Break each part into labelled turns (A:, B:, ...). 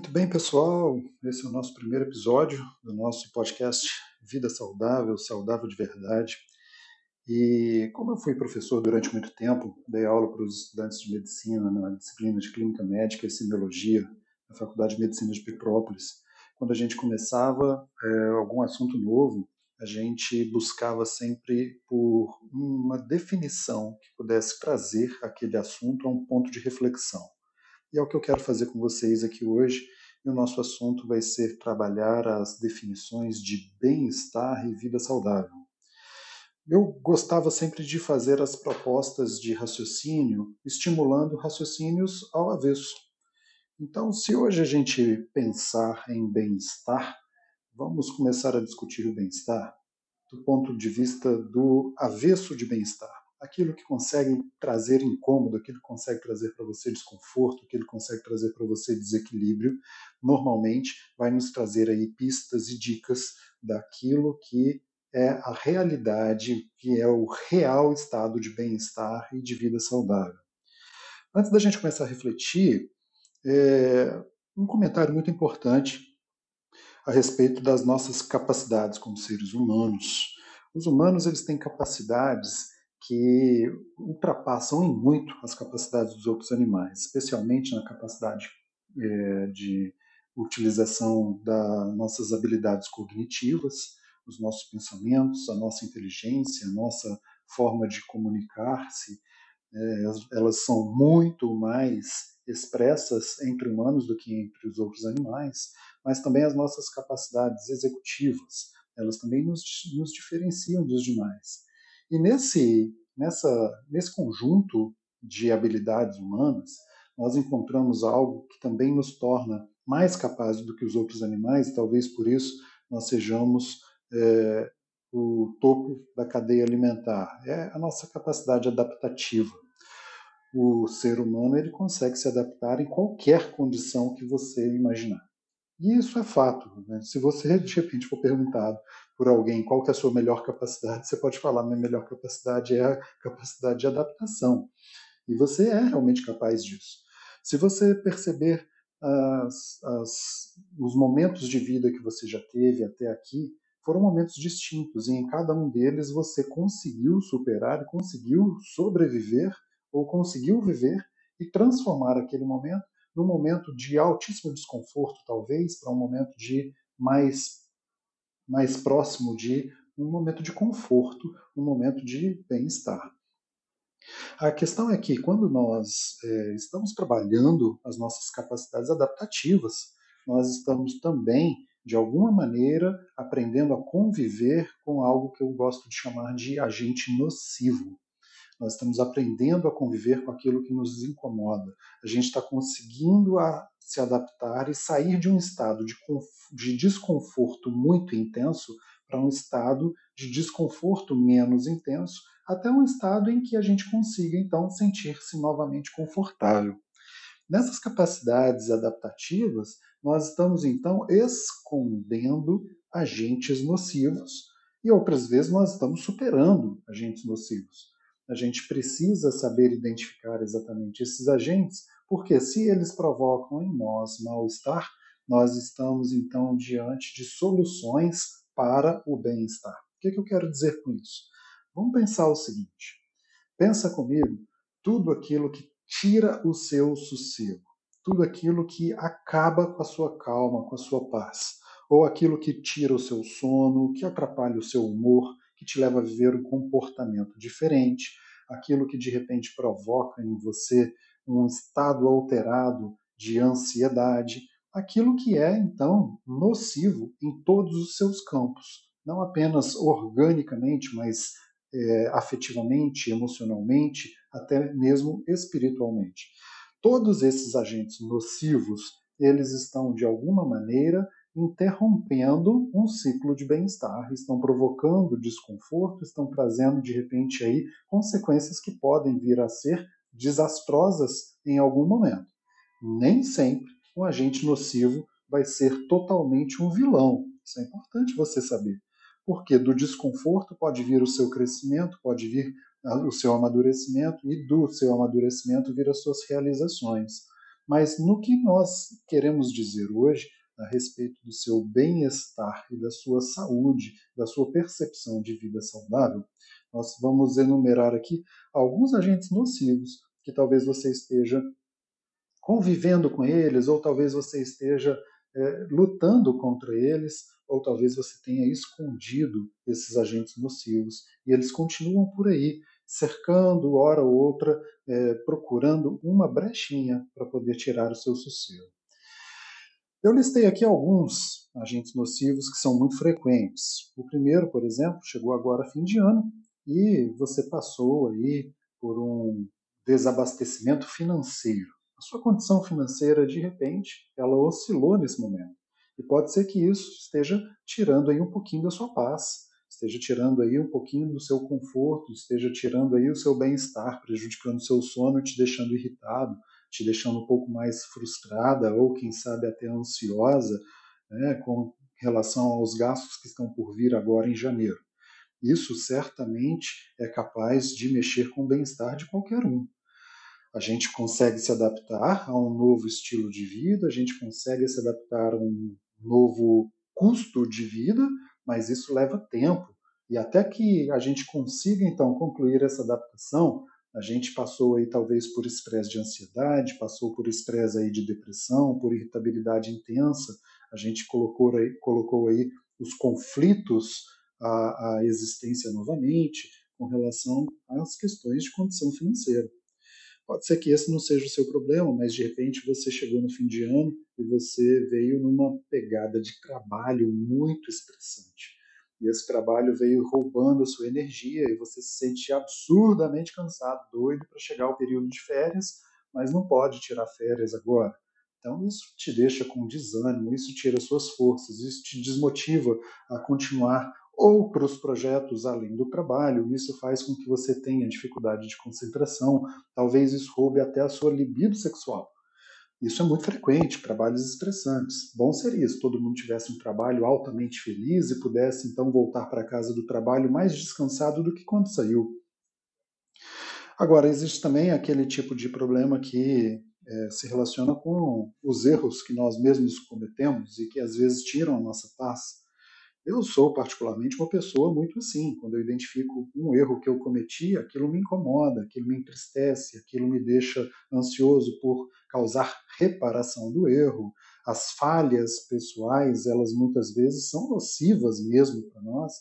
A: Muito bem, pessoal. Esse é o nosso primeiro episódio do nosso podcast Vida Saudável, Saudável de Verdade. E como eu fui professor durante muito tempo, dei aula para os estudantes de medicina na disciplina de Clínica Médica e Semiologia na Faculdade de Medicina de Petrópolis. Quando a gente começava é, algum assunto novo, a gente buscava sempre por uma definição que pudesse trazer aquele assunto a um ponto de reflexão. E é o que eu quero fazer com vocês aqui hoje. E o nosso assunto vai ser trabalhar as definições de bem-estar e vida saudável. Eu gostava sempre de fazer as propostas de raciocínio, estimulando raciocínios ao avesso. Então, se hoje a gente pensar em bem-estar, vamos começar a discutir o bem-estar do ponto de vista do avesso de bem-estar aquilo que consegue trazer incômodo, aquilo que consegue trazer para você desconforto, aquilo que consegue trazer para você desequilíbrio, normalmente vai nos trazer aí pistas e dicas daquilo que é a realidade, que é o real estado de bem-estar e de vida saudável. Antes da gente começar a refletir, é, um comentário muito importante a respeito das nossas capacidades como seres humanos. Os humanos eles têm capacidades que ultrapassam em muito as capacidades dos outros animais, especialmente na capacidade é, de utilização das nossas habilidades cognitivas, os nossos pensamentos, a nossa inteligência, a nossa forma de comunicar-se, é, elas são muito mais expressas entre humanos do que entre os outros animais, mas também as nossas capacidades executivas, elas também nos, nos diferenciam dos demais. E nesse, nessa, nesse conjunto de habilidades humanas, nós encontramos algo que também nos torna mais capazes do que os outros animais, e talvez por isso nós sejamos é, o topo da cadeia alimentar. É a nossa capacidade adaptativa. O ser humano ele consegue se adaptar em qualquer condição que você imaginar. E isso é fato. Né? Se você de repente for perguntado por alguém qual que é a sua melhor capacidade, você pode falar: minha melhor capacidade é a capacidade de adaptação. E você é realmente capaz disso. Se você perceber as, as, os momentos de vida que você já teve até aqui, foram momentos distintos e em cada um deles você conseguiu superar conseguiu sobreviver ou conseguiu viver e transformar aquele momento num momento de altíssimo desconforto, talvez, para um momento de mais mais próximo de um momento de conforto, um momento de bem-estar. A questão é que quando nós é, estamos trabalhando as nossas capacidades adaptativas, nós estamos também, de alguma maneira, aprendendo a conviver com algo que eu gosto de chamar de agente nocivo. Nós estamos aprendendo a conviver com aquilo que nos incomoda. A gente está conseguindo a se adaptar e sair de um estado de, de desconforto muito intenso para um estado de desconforto menos intenso, até um estado em que a gente consiga então sentir-se novamente confortável. Nessas capacidades adaptativas, nós estamos então escondendo agentes nocivos e outras vezes nós estamos superando agentes nocivos. A gente precisa saber identificar exatamente esses agentes porque se eles provocam em nós mal-estar, nós estamos então diante de soluções para o bem-estar. O que, é que eu quero dizer com isso? Vamos pensar o seguinte: pensa comigo tudo aquilo que tira o seu sossego, tudo aquilo que acaba com a sua calma, com a sua paz, ou aquilo que tira o seu sono, que atrapalha o seu humor, que te leva a viver um comportamento diferente, aquilo que de repente provoca em você um estado alterado de ansiedade, aquilo que é, então, nocivo em todos os seus campos, não apenas organicamente, mas é, afetivamente, emocionalmente, até mesmo espiritualmente. Todos esses agentes nocivos, eles estão, de alguma maneira, interrompendo um ciclo de bem-estar, estão provocando desconforto, estão trazendo de repente aí consequências que podem vir a ser desastrosas em algum momento. Nem sempre um agente nocivo vai ser totalmente um vilão. Isso é importante você saber. Porque do desconforto pode vir o seu crescimento, pode vir o seu amadurecimento, e do seu amadurecimento vir as suas realizações. Mas no que nós queremos dizer hoje a respeito do seu bem-estar e da sua saúde, da sua percepção de vida saudável, nós vamos enumerar aqui alguns agentes nocivos que talvez você esteja convivendo com eles, ou talvez você esteja é, lutando contra eles, ou talvez você tenha escondido esses agentes nocivos e eles continuam por aí, cercando hora ou outra, é, procurando uma brechinha para poder tirar o seu sossego. Eu listei aqui alguns agentes nocivos que são muito frequentes. O primeiro, por exemplo, chegou agora fim de ano e você passou aí por um desabastecimento financeiro. A sua condição financeira, de repente, ela oscilou nesse momento. E pode ser que isso esteja tirando aí um pouquinho da sua paz, esteja tirando aí um pouquinho do seu conforto, esteja tirando aí o seu bem-estar, prejudicando o seu sono, te deixando irritado, te deixando um pouco mais frustrada ou, quem sabe, até ansiosa né, com relação aos gastos que estão por vir agora em janeiro. Isso certamente é capaz de mexer com o bem-estar de qualquer um. A gente consegue se adaptar a um novo estilo de vida, a gente consegue se adaptar a um novo custo de vida, mas isso leva tempo. E até que a gente consiga então concluir essa adaptação, a gente passou aí talvez por estresse de ansiedade, passou por estresse aí de depressão, por irritabilidade intensa. A gente colocou aí, colocou aí os conflitos à, à existência novamente com relação às questões de condição financeira. Pode ser que esse não seja o seu problema, mas de repente você chegou no fim de ano e você veio numa pegada de trabalho muito estressante e esse trabalho veio roubando a sua energia e você se sente absurdamente cansado, doido para chegar ao período de férias, mas não pode tirar férias agora. Então isso te deixa com desânimo, isso tira suas forças, isso te desmotiva a continuar outros projetos além do trabalho. Isso faz com que você tenha dificuldade de concentração, talvez isso roube até a sua libido sexual. Isso é muito frequente, trabalhos estressantes. Bom seria se todo mundo tivesse um trabalho altamente feliz e pudesse então voltar para casa do trabalho mais descansado do que quando saiu. Agora, existe também aquele tipo de problema que é, se relaciona com os erros que nós mesmos cometemos e que às vezes tiram a nossa paz. Eu sou particularmente uma pessoa muito assim. Quando eu identifico um erro que eu cometi, aquilo me incomoda, aquilo me entristece, aquilo me deixa ansioso por causar reparação do erro. As falhas pessoais, elas muitas vezes são nocivas mesmo para nós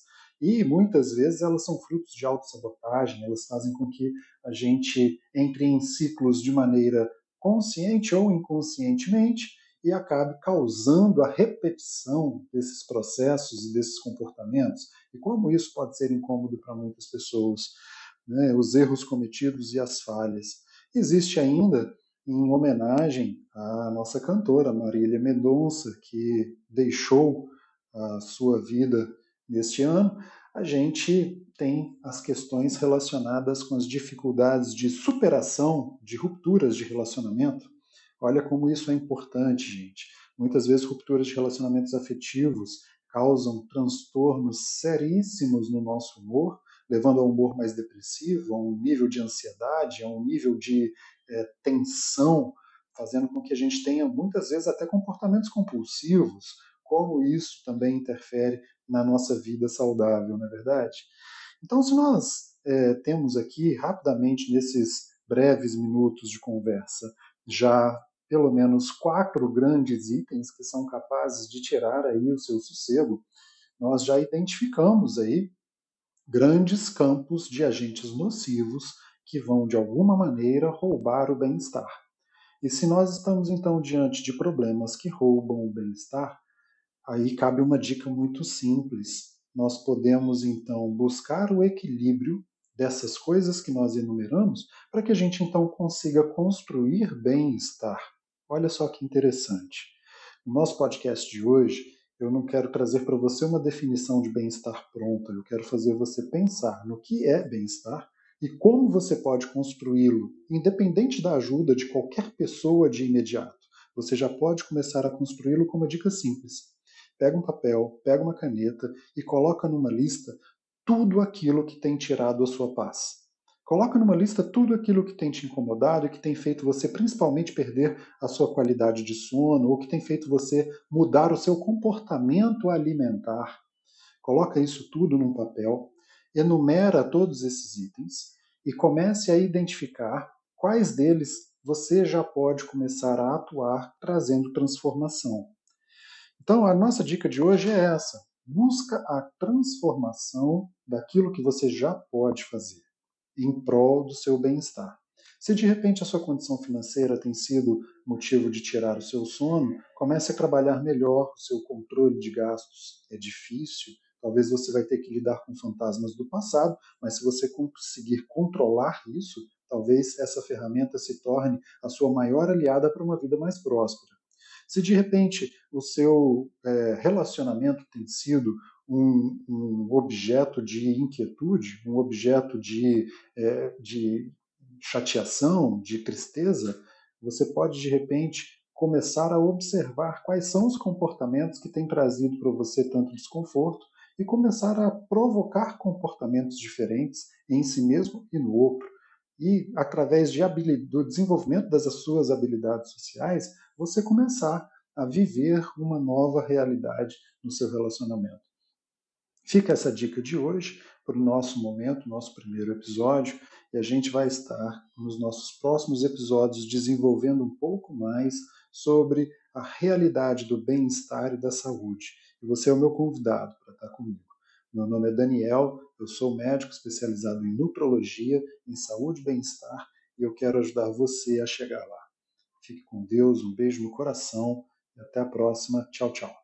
A: e muitas vezes elas são frutos de autossabotagem, elas fazem com que a gente entre em ciclos de maneira consciente ou inconscientemente e acabe causando a repetição desses processos e desses comportamentos. E como isso pode ser incômodo para muitas pessoas, né? os erros cometidos e as falhas. Existe ainda, em homenagem à nossa cantora Marília Mendonça, que deixou a sua vida neste ano, a gente tem as questões relacionadas com as dificuldades de superação de rupturas de relacionamento Olha como isso é importante, gente. Muitas vezes rupturas de relacionamentos afetivos causam transtornos seríssimos no nosso humor, levando a um humor mais depressivo, a um nível de ansiedade, a um nível de é, tensão, fazendo com que a gente tenha muitas vezes até comportamentos compulsivos. Como isso também interfere na nossa vida saudável, não é verdade? Então, se nós é, temos aqui rapidamente nesses breves minutos de conversa já pelo menos quatro grandes itens que são capazes de tirar aí o seu sossego, nós já identificamos aí grandes campos de agentes nocivos que vão de alguma maneira roubar o bem-estar. E se nós estamos então diante de problemas que roubam o bem-estar, aí cabe uma dica muito simples. Nós podemos então buscar o equilíbrio dessas coisas que nós enumeramos para que a gente então consiga construir bem-estar. Olha só que interessante. No nosso podcast de hoje, eu não quero trazer para você uma definição de bem-estar pronta, eu quero fazer você pensar no que é bem-estar e como você pode construí-lo, independente da ajuda de qualquer pessoa de imediato. Você já pode começar a construí-lo com uma dica simples. Pega um papel, pega uma caneta e coloca numa lista tudo aquilo que tem tirado a sua paz. Coloca numa lista tudo aquilo que tem te incomodado e que tem feito você principalmente perder a sua qualidade de sono ou que tem feito você mudar o seu comportamento alimentar. Coloca isso tudo num papel, enumera todos esses itens e comece a identificar quais deles você já pode começar a atuar trazendo transformação. Então, a nossa dica de hoje é essa: busca a transformação daquilo que você já pode fazer em prol do seu bem-estar. Se de repente a sua condição financeira tem sido motivo de tirar o seu sono, comece a trabalhar melhor o seu controle de gastos. É difícil, talvez você vai ter que lidar com fantasmas do passado, mas se você conseguir controlar isso, talvez essa ferramenta se torne a sua maior aliada para uma vida mais próspera. Se de repente o seu é, relacionamento tem sido um, um objeto de inquietude, um objeto de, é, de chateação, de tristeza, você pode de repente começar a observar quais são os comportamentos que têm trazido para você tanto desconforto e começar a provocar comportamentos diferentes em si mesmo e no outro. E através de do desenvolvimento das suas habilidades sociais, você começar a viver uma nova realidade no seu relacionamento. Fica essa dica de hoje para o nosso momento, nosso primeiro episódio, e a gente vai estar nos nossos próximos episódios desenvolvendo um pouco mais sobre a realidade do bem-estar e da saúde. E você é o meu convidado para estar comigo. Meu nome é Daniel, eu sou médico especializado em nutrologia, em saúde e bem-estar, e eu quero ajudar você a chegar lá. Fique com Deus, um beijo no coração e até a próxima. Tchau, tchau.